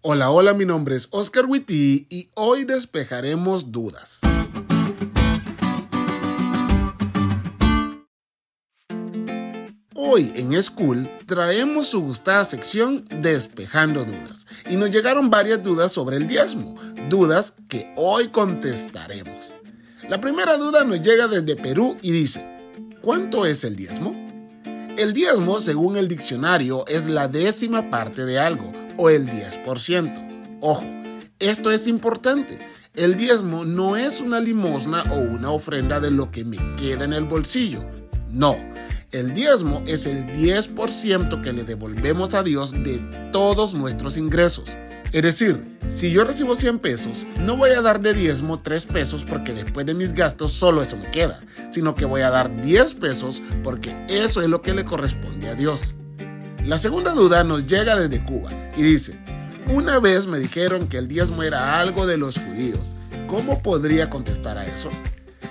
Hola, hola, mi nombre es Oscar Witty y hoy despejaremos dudas. Hoy en School traemos su gustada sección Despejando Dudas y nos llegaron varias dudas sobre el diezmo, dudas que hoy contestaremos. La primera duda nos llega desde Perú y dice, ¿cuánto es el diezmo? El diezmo, según el diccionario, es la décima parte de algo, o el 10%. Ojo, esto es importante. El diezmo no es una limosna o una ofrenda de lo que me queda en el bolsillo. No, el diezmo es el 10% que le devolvemos a Dios de todos nuestros ingresos. Es decir, si yo recibo 100 pesos, no voy a dar de diezmo 3 pesos porque después de mis gastos solo eso me queda, sino que voy a dar 10 pesos porque eso es lo que le corresponde a Dios. La segunda duda nos llega desde Cuba y dice, una vez me dijeron que el diezmo era algo de los judíos. ¿Cómo podría contestar a eso?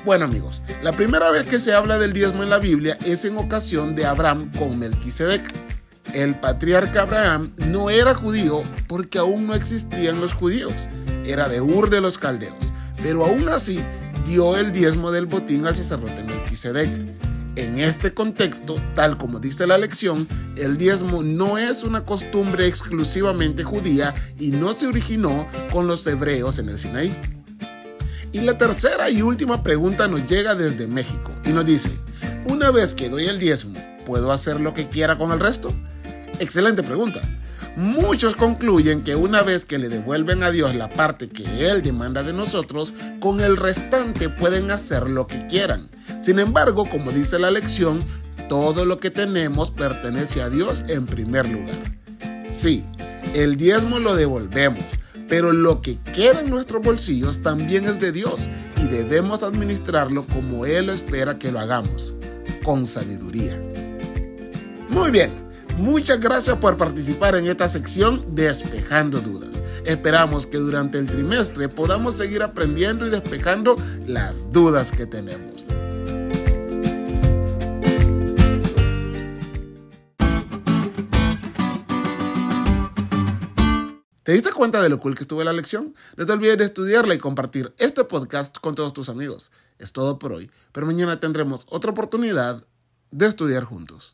Bueno amigos, la primera vez que se habla del diezmo en la Biblia es en ocasión de Abraham con Melquisedec. El patriarca Abraham no era judío porque aún no existían los judíos, era de Ur de los Caldeos, pero aún así dio el diezmo del botín al sacerdote Melquisedec. En este contexto, tal como dice la lección, el diezmo no es una costumbre exclusivamente judía y no se originó con los hebreos en el Sinaí. Y la tercera y última pregunta nos llega desde México y nos dice, una vez que doy el diezmo, ¿puedo hacer lo que quiera con el resto? Excelente pregunta. Muchos concluyen que una vez que le devuelven a Dios la parte que Él demanda de nosotros, con el restante pueden hacer lo que quieran. Sin embargo, como dice la lección, todo lo que tenemos pertenece a Dios en primer lugar. Sí, el diezmo lo devolvemos, pero lo que queda en nuestros bolsillos también es de Dios y debemos administrarlo como Él espera que lo hagamos, con sabiduría. Muy bien, muchas gracias por participar en esta sección Despejando Dudas. Esperamos que durante el trimestre podamos seguir aprendiendo y despejando las dudas que tenemos. ¿Te diste cuenta de lo cool que estuvo la lección? No te olvides de estudiarla y compartir este podcast con todos tus amigos. Es todo por hoy, pero mañana tendremos otra oportunidad de estudiar juntos.